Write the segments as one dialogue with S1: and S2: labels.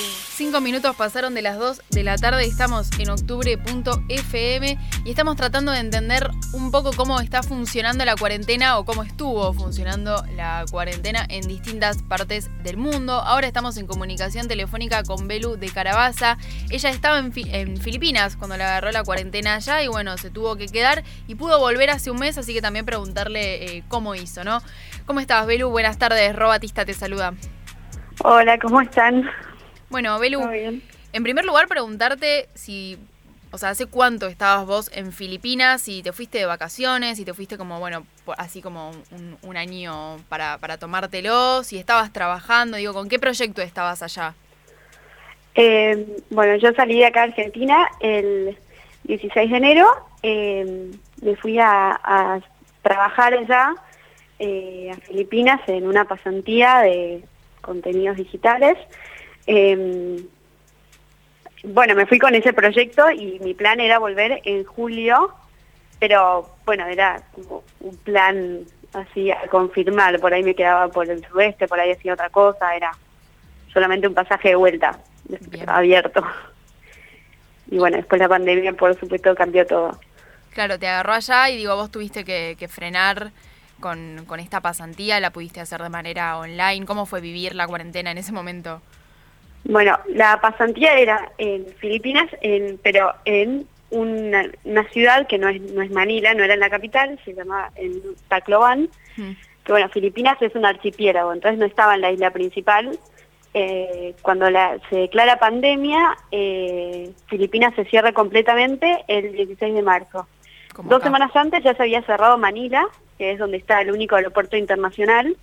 S1: Cinco minutos pasaron de las 2 de la tarde y estamos en octubre.fm y estamos tratando de entender un poco cómo está funcionando la cuarentena o cómo estuvo funcionando la cuarentena en distintas partes del mundo. Ahora estamos en comunicación telefónica con Belu de Carabaza. Ella estaba en, Filipinas cuando le agarró la cuarentena allá y bueno, se tuvo que quedar y pudo volver hace un mes, así que también preguntarle eh, cómo hizo, ¿no? ¿Cómo estás, Belu? Buenas tardes, Robatista te saluda.
S2: Hola, ¿cómo están?
S1: Bueno, Belu, en primer lugar preguntarte si, o sea, ¿hace cuánto estabas vos en Filipinas? Si te fuiste de vacaciones, si te fuiste como, bueno, así como un, año para, para, tomártelo, si estabas trabajando, digo, ¿con qué proyecto estabas allá?
S2: Eh, bueno, yo salí de acá a Argentina el 16 de enero, eh, me fui a, trabajar allá eh, a Filipinas en una pasantía de contenidos digitales. Eh, bueno, me fui con ese proyecto y mi plan era volver en julio, pero bueno, era como un plan así a confirmar, por ahí me quedaba por el sudeste, por ahí hacía otra cosa, era solamente un pasaje de vuelta, abierto. Y bueno, después la pandemia, por supuesto, cambió todo.
S1: Claro, te agarró allá y digo, vos tuviste que, que frenar con, con esta pasantía, la pudiste hacer de manera online, ¿cómo fue vivir la cuarentena en ese momento?
S2: Bueno, la pasantía era en Filipinas, en, pero en una, ciudad que no es, no es Manila, no era en la capital, se llamaba en Tacloban, mm. que bueno, Filipinas es un archipiélago, entonces no estaba en la isla principal. Eh, cuando la, se declara pandemia, eh, Filipinas se cierra completamente el 16 de marzo. Dos semanas antes ya se había cerrado Manila, que es donde está el único aeropuerto internacional,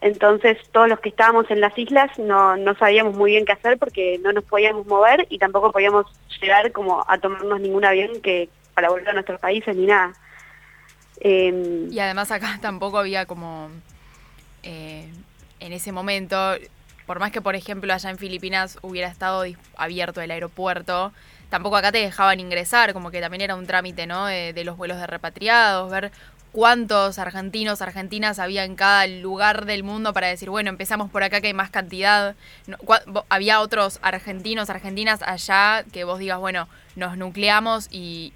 S2: entonces todos los que estábamos en las islas no, no sabíamos muy bien qué hacer porque no nos podíamos mover y tampoco podíamos llegar como a tomarnos ningún avión que para volver a nuestros países ni nada.
S1: Em, y además acá tampoco había como eh, en ese momento, por más que por ejemplo allá en Filipinas hubiera estado abierto el aeropuerto, tampoco acá te dejaban ingresar, como que también era un trámite, ¿no? De, de los vuelos de repatriados, ver cuántos argentinos, argentinas había en cada lugar del mundo para decir, bueno, empezamos por acá que hay más cantidad. ¿Había otros argentinos, argentinas allá que vos digas, bueno, nos nucleamos y,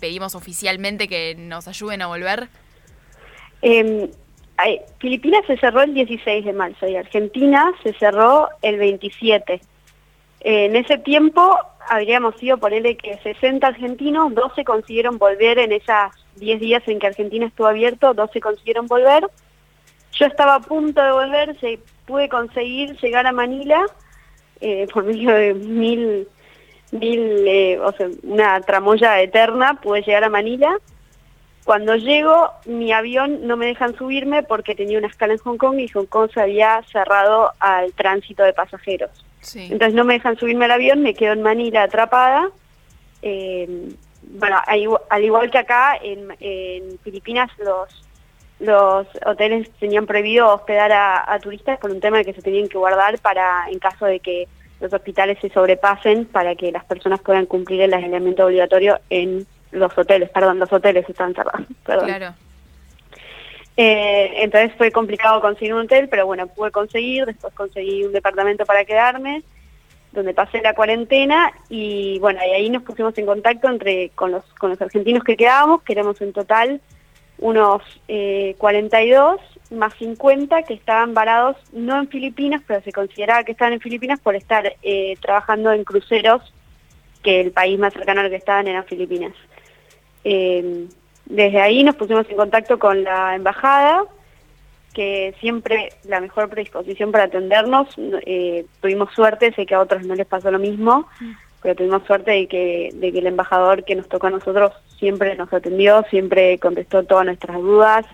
S1: pedimos oficialmente que nos ayuden a volver?
S2: Eh, Filipinas se cerró el 16 de marzo y Argentina se cerró el 27. en ese tiempo habríamos sido, él que 60 argentinos, 12 consiguieron volver en esas 10 días en que Argentina estuvo abierto, 12 consiguieron volver. Yo estaba a punto de volver, se, pude conseguir llegar a Manila eh, por medio de mil, mil eh, o sea, una tramoya eterna, pude llegar a Manila. Cuando llego, mi avión no me dejan subirme porque tenía una escala en Hong Kong y Hong Kong se había cerrado al tránsito de pasajeros. Entonces no me dejan subirme al avión, me quedo en Manila atrapada. Eh, bueno, al igual que acá, en, Filipinas los los hoteles tenían prohibido hospedar a, turistas por un tema de que se tenían que guardar para en caso de que los hospitales se sobrepasen para que las personas puedan cumplir el aislamiento obligatorio en los hoteles, perdón, los hoteles están cerrados, perdón. Claro. Eh, entonces fue complicado conseguir un hotel, pero bueno, pude conseguir, después conseguí un departamento para quedarme, donde pasé la cuarentena y bueno, ahí nos pusimos en contacto entre con los, con los argentinos que quedábamos, que éramos en total unos 42 eh, más 50 que estaban varados no en Filipinas, pero se consideraba que estaban en Filipinas por estar eh, trabajando en cruceros, que el país más cercano al que estaban era Filipinas. Desde ahí nos pusimos en contacto con la embajada, que siempre la mejor predisposición para atendernos. Eh, tuvimos suerte, sé que a otros no les pasó lo mismo, mm. pero tuvimos suerte de que, de que el embajador que nos tocó a nosotros siempre nos atendió, siempre contestó todas nuestras dudas,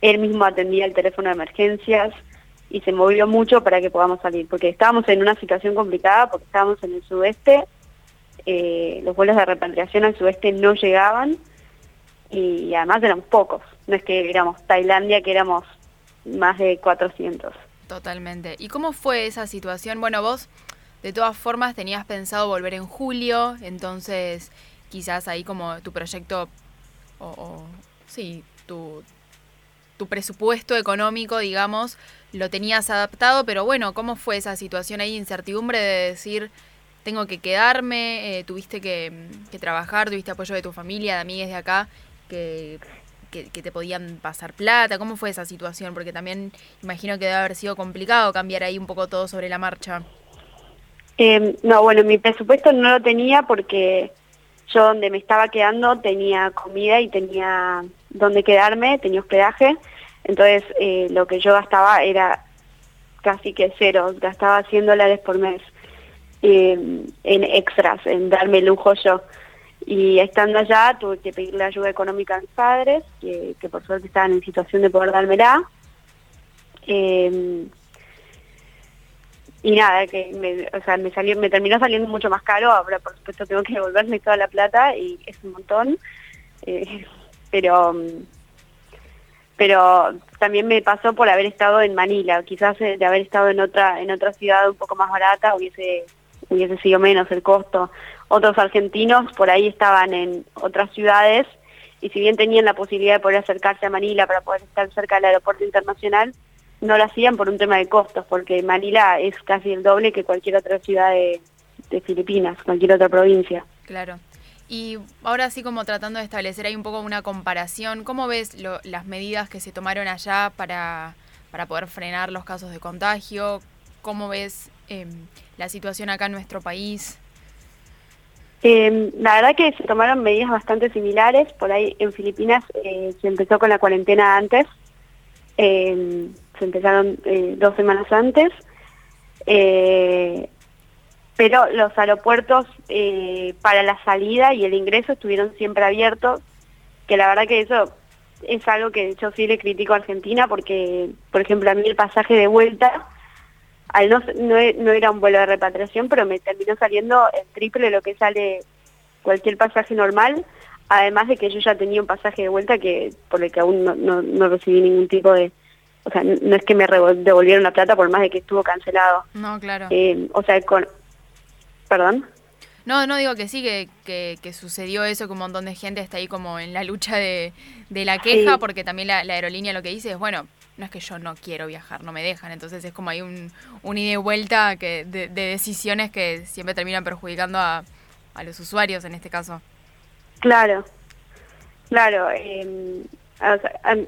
S2: él mismo atendía el teléfono de emergencias y se movió mucho para que podamos salir, porque estábamos en una situación complicada, porque estábamos en el sudeste, eh, los vuelos de repatriación al sudeste no llegaban, y además éramos pocos, no es que éramos Tailandia, que éramos más de 400.
S1: Totalmente. ¿Y cómo fue esa situación? Bueno, vos de todas formas tenías pensado volver en julio, entonces quizás ahí como tu proyecto, o, sí, tu, tu presupuesto económico, digamos, lo tenías adaptado, pero bueno, ¿cómo fue esa situación ahí, incertidumbre de decir, tengo que quedarme, eh, tuviste que, trabajar, tuviste apoyo de tu familia, de amigues de acá, que, que, te podían pasar plata, ¿cómo fue esa situación? Porque también imagino que debe haber sido complicado cambiar ahí un poco todo sobre la marcha.
S2: Eh, no, bueno, mi presupuesto no lo tenía porque yo donde me estaba quedando tenía comida y tenía donde quedarme, tenía hospedaje, entonces eh, lo que yo gastaba era casi que cero, gastaba 100 dólares por mes eh, en extras, en darme lujo yo. Y estando allá tuve que pedirle ayuda económica a mis padres, que, por suerte estaban en situación de poder dármela. Eh, y nada, que me, o sea, me, salió, me terminó saliendo mucho más caro, ahora por supuesto tengo que devolverme toda la plata y es un montón, eh, pero pero también me pasó por haber estado en Manila, quizás de haber estado en otra en otra ciudad un poco más barata hubiese hubiese sido menos el costo. Otros argentinos por ahí estaban en otras ciudades y si bien tenían la posibilidad de poder acercarse a Manila para poder estar cerca del aeropuerto internacional, no lo hacían por un tema de costos, porque Manila es casi el doble que cualquier otra ciudad de, Filipinas, cualquier otra provincia.
S1: Claro. Y ahora sí como tratando de establecer ahí un poco una comparación, ¿cómo ves las medidas que se tomaron allá para, para poder frenar los casos de contagio? ¿Cómo ves em, la situación acá en nuestro país?
S2: Eh, la verdad que se tomaron medidas bastante similares. Por ahí en Filipinas eh, se empezó con la cuarentena antes. Eh, se empezaron eh, dos semanas antes, eh, pero los aeropuertos para la salida y el ingreso estuvieron siempre abiertos, que la verdad que eso es algo que yo sí le critico a Argentina porque, por ejemplo, a mí el pasaje de vuelta, al no, no, no era un vuelo de repatriación, pero me terminó saliendo el triple de lo que sale cualquier pasaje normal, además de que yo ya tenía un pasaje de vuelta que por el que aún no, no recibí ningún tipo de, o sea, no es que me devolvieron la plata por más de que estuvo cancelado.
S1: No, claro.
S2: Eh, o sea, con... ¿Perdón?
S1: No, no digo que sí, que, que, sucedió eso, que un montón de gente está ahí como en la lucha de, de la queja, porque también la, aerolínea lo que dice es, bueno, no es que yo no quiero viajar, no me dejan, entonces es como hay un, ida y vuelta que, de, decisiones que siempre terminan perjudicando a, los usuarios en este caso.
S2: Claro, claro. Eh, o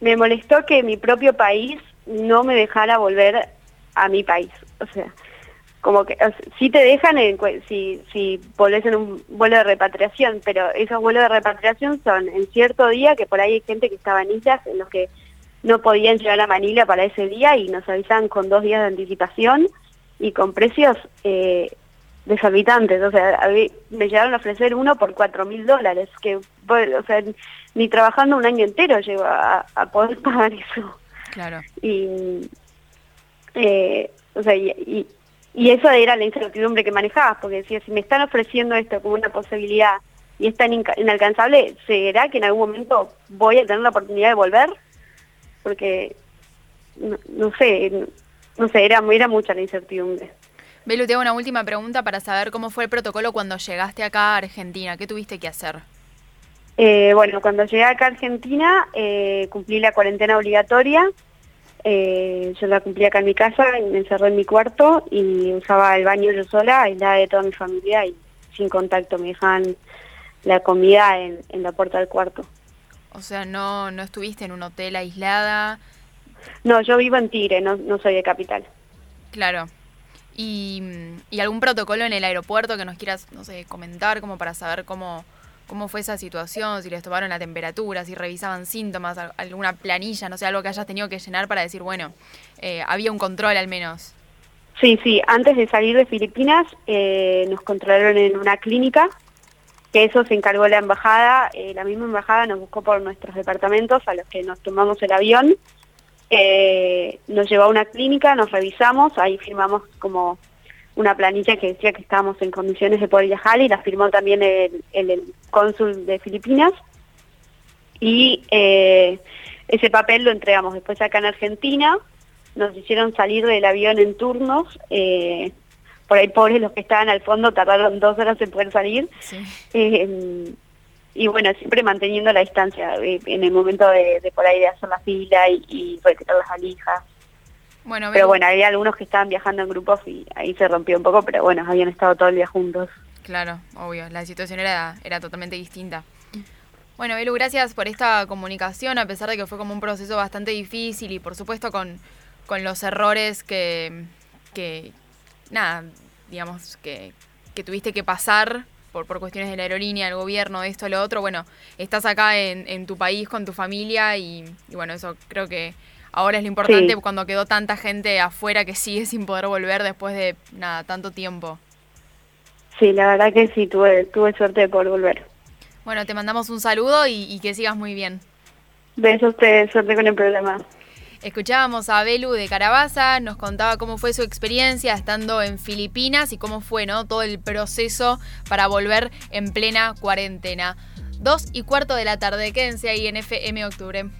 S2: me molestó que mi propio país no me dejara volver a mi país. O sea, como que sí te dejan si, si volvés en un vuelo de repatriación, pero esos vuelos de repatriación son en cierto día, que por ahí hay gente que estaba en en los que no podían llegar a Manila para ese día y nos avisaban con dos días de anticipación y con precios eh, desorbitantes. O sea, me llegaron a ofrecer uno por cuatro mil dólares, que, o sea, ni trabajando un año entero llego a, poder pagar eso.
S1: Claro.
S2: Y, eh, o sea, y, y, eso era la incertidumbre que manejabas, porque decía, si me están ofreciendo esto como una posibilidad y es tan inalcanzable, ¿será que en algún momento voy a tener la oportunidad de volver? Porque, no, sé, no sé, era, era mucha la incertidumbre.
S1: Belu, te hago una última pregunta para saber cómo fue el protocolo cuando llegaste acá a Argentina. ¿Qué tuviste que hacer?
S2: Eh, bueno, cuando llegué acá a Argentina eh, cumplí la cuarentena obligatoria. Eh, yo la cumplí acá en mi casa, me encerré en mi cuarto y usaba el baño yo sola, aislada de toda mi familia y sin contacto. Me dejaban la comida en, la puerta del cuarto.
S1: O sea, no, no estuviste en un hotel aislada.
S2: No, yo vivo en Tigre, no, no soy de capital.
S1: Claro, y, algún protocolo en el aeropuerto que nos quieras, no sé, comentar como para saber cómo, cómo fue esa situación, si les tomaron la temperatura, si revisaban síntomas, alguna planilla, no sé, algo que hayas tenido que llenar para decir, bueno, eh, había un control al menos.
S2: Sí, sí, antes de salir de Filipinas eh, nos controlaron en una clínica, que eso se encargó la embajada, eh, la misma embajada nos buscó por nuestros departamentos a los que nos tomamos el avión eh, nos llevó a una clínica, nos revisamos, ahí firmamos como una planilla que decía que estábamos en condiciones de poder viajar y la firmó también el, el, cónsul de Filipinas. Y eh, ese papel lo entregamos después acá en Argentina, nos hicieron salir del avión en turnos, por ahí pobres los que estaban al fondo tardaron dos horas en poder salir. Eh, y bueno, siempre manteniendo la distancia eh, en el momento de, por ahí de hacer la fila y, y retirar las valijas. Bueno, pero bueno, había algunos que estaban viajando en grupos y ahí se rompió un poco, pero bueno, habían estado todo el día juntos.
S1: Claro, obvio, la situación era, era totalmente distinta. Bueno, Belu, gracias por esta comunicación, a pesar de que fue como un proceso bastante difícil y por supuesto con, con los errores que, que, nada, digamos, que, que tuviste que pasar por, por cuestiones de la aerolínea, el gobierno, esto, lo otro. Bueno, estás acá en, en tu país con tu familia y, bueno, eso creo que ahora es lo importante cuando quedó tanta gente afuera que sigue sin poder volver después de, nada, tanto tiempo.
S2: Sí, la verdad que sí, tuve, tuve suerte de poder volver.
S1: Bueno, te mandamos un saludo y, que sigas muy bien.
S2: Besos ustedes, suerte con el programa.
S1: Escuchábamos a Belu de Carabaza, nos contaba cómo fue su experiencia estando en Filipinas y cómo fue ¿no? todo el proceso para volver en plena cuarentena. Dos y cuarto de la tarde, quédense ahí en FM Octubre.